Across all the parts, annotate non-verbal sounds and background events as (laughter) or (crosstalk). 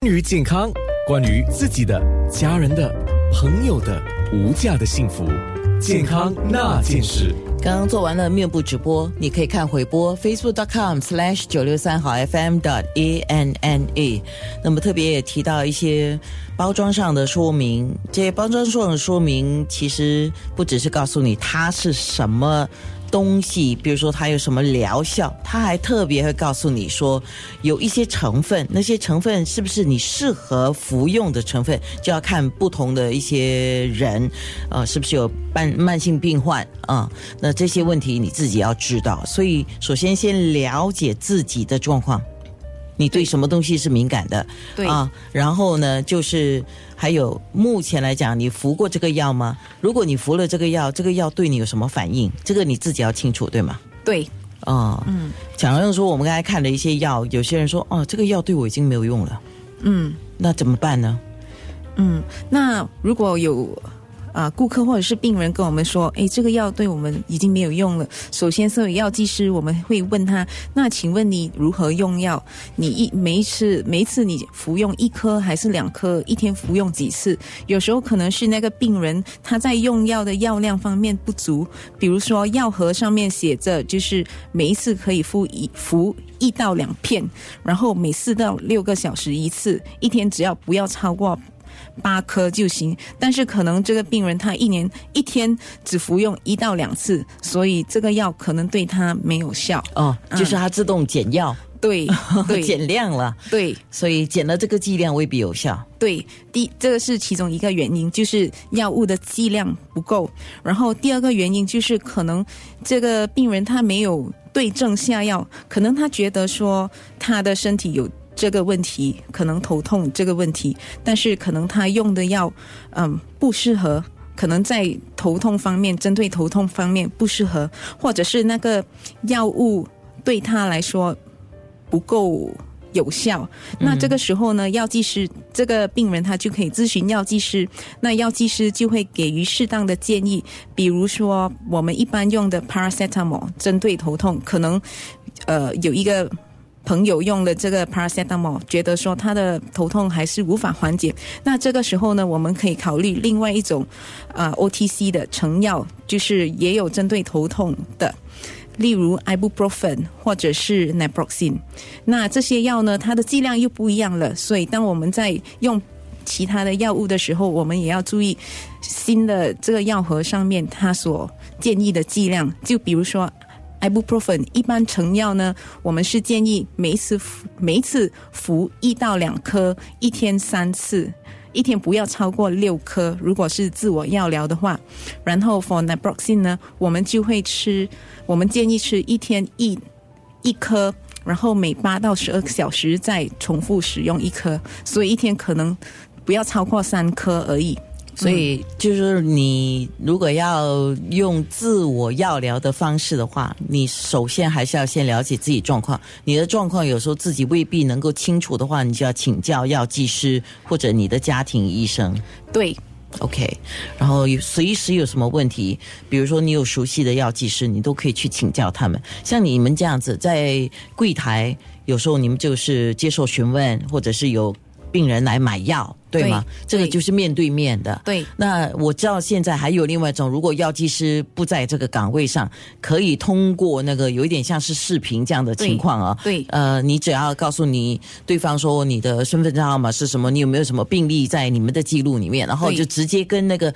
关于健康，关于自己的、家人的、朋友的无价的幸福，健康那件事。刚刚做完了面部直播，你可以看回播 facebook.com/slash 九六三好 FM 的 a n n a。那么特别也提到一些包装上的说明，这些包装上的说明其实不只是告诉你它是什么。东西，比如说它有什么疗效，它还特别会告诉你说，有一些成分，那些成分是不是你适合服用的成分，就要看不同的一些人，呃，是不是有慢慢性病患啊？那这些问题你自己要知道，所以首先先了解自己的状况。你对什么东西是敏感的？对啊，然后呢，就是还有目前来讲，你服过这个药吗？如果你服了这个药，这个药对你有什么反应？这个你自己要清楚，对吗？对，哦，嗯，假如说我们刚才看了一些药，有些人说，哦，这个药对我已经没有用了，嗯那怎么办呢？嗯，那如果有。啊，顾客或者是病人跟我们说，诶，这个药对我们已经没有用了。首先，作为药剂师，我们会问他，那请问你如何用药？你一每一次每一次你服用一颗还是两颗？一天服用几次？有时候可能是那个病人他在用药的药量方面不足，比如说药盒上面写着就是每一次可以服一服一到两片，然后每四到六个小时一次，一天只要不要超过。八颗就行，但是可能这个病人他一年一天只服用一到两次，所以这个药可能对他没有效。哦，就是它自动减药，对 (laughs) 对减量了，对所以减了这个剂量未必有效。对，第这个是其中一个原因，就是药物的剂量不够。然后第二个原因就是可能这个病人他没有对症下药，可能他觉得说他的身体有。这个问题可能头痛这个问题，但是可能他用的药，嗯，不适合，可能在头痛方面，针对头痛方面不适合，或者是那个药物对他来说不够有效。那这个时候呢，药剂师这个病人他就可以咨询药剂师，那药剂师就会给予适当的建议，比如说我们一般用的 paracetamol 针对头痛，可能呃有一个。朋友用了这个 paracetamol，觉得说他的头痛还是无法缓解。那这个时候呢，我们可以考虑另外一种啊 OTC 的成药，就是也有针对头痛的，例如 ibuprofen 或者是 naproxen。那这些药呢，它的剂量又不一样了，所以当我们在用其他的药物的时候，我们也要注意新的这个药盒上面它所建议的剂量。就比如说。Ibuprofen 一般成药呢，我们是建议每一次每一次服一到两颗，一天三次，一天不要超过六颗。如果是自我药疗的话，然后 for naproxen 呢，我们就会吃，我们建议吃一天一一颗，然后每八到十二个小时再重复使用一颗，所以一天可能不要超过三颗而已。所以就是你如果要用自我药疗的方式的话，你首先还是要先了解自己状况。你的状况有时候自己未必能够清楚的话，你就要请教药剂师或者你的家庭医生。对，OK。然后随时有什么问题，比如说你有熟悉的药剂师，你都可以去请教他们。像你们这样子在柜台，有时候你们就是接受询问，或者是有。病人来买药，对吗？这个就是面对面的。对。那我知道现在还有另外一种，如果药剂师不在这个岗位上，可以通过那个有一点像是视频这样的情况啊。对。呃，你只要告诉你对方说你的身份证号码是什么，你有没有什么病历在你们的记录里面，然后就直接跟那个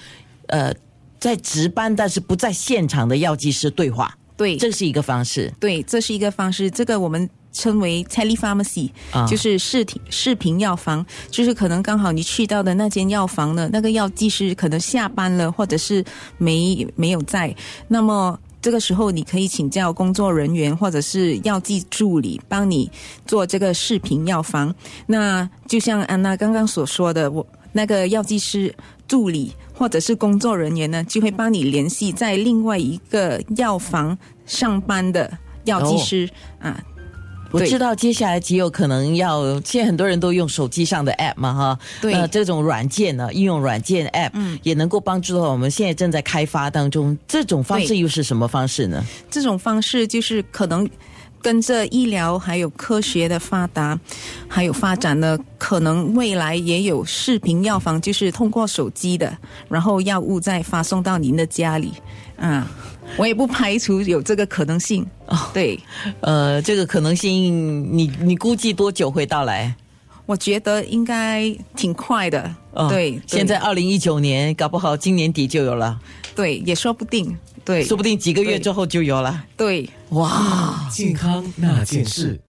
呃在值班但是不在现场的药剂师对话。对。这是一个方式。对，这是一个方式。这个我们。称为 telepharmacy，就是视频视频药房，就是可能刚好你去到的那间药房呢，那个药剂师可能下班了，或者是没没有在，那么这个时候你可以请教工作人员或者是药剂助理帮你做这个视频药房。那就像安娜刚刚所说的，我那个药剂师助理或者是工作人员呢，就会帮你联系在另外一个药房上班的药剂师啊。我知道接下来极有可能要，现在很多人都用手机上的 app 嘛，哈，对，这种软件呢，应用软件 app，嗯，也能够帮助到我们。现在正在开发当中，这种方式又是什么方式呢？这种方式就是可能跟着医疗还有科学的发达，还有发展呢，可能未来也有视频药房，就是通过手机的，然后药物再发送到您的家里。啊，我也不排除有这个可能性。哦，对，呃，这个可能性，你你估计多久会到来？我觉得应该挺快的。对，现在二零一九年，搞不好今年底就有了。对，也说不定。对，说不定几个月之后就有了。对，哇，健康那件事。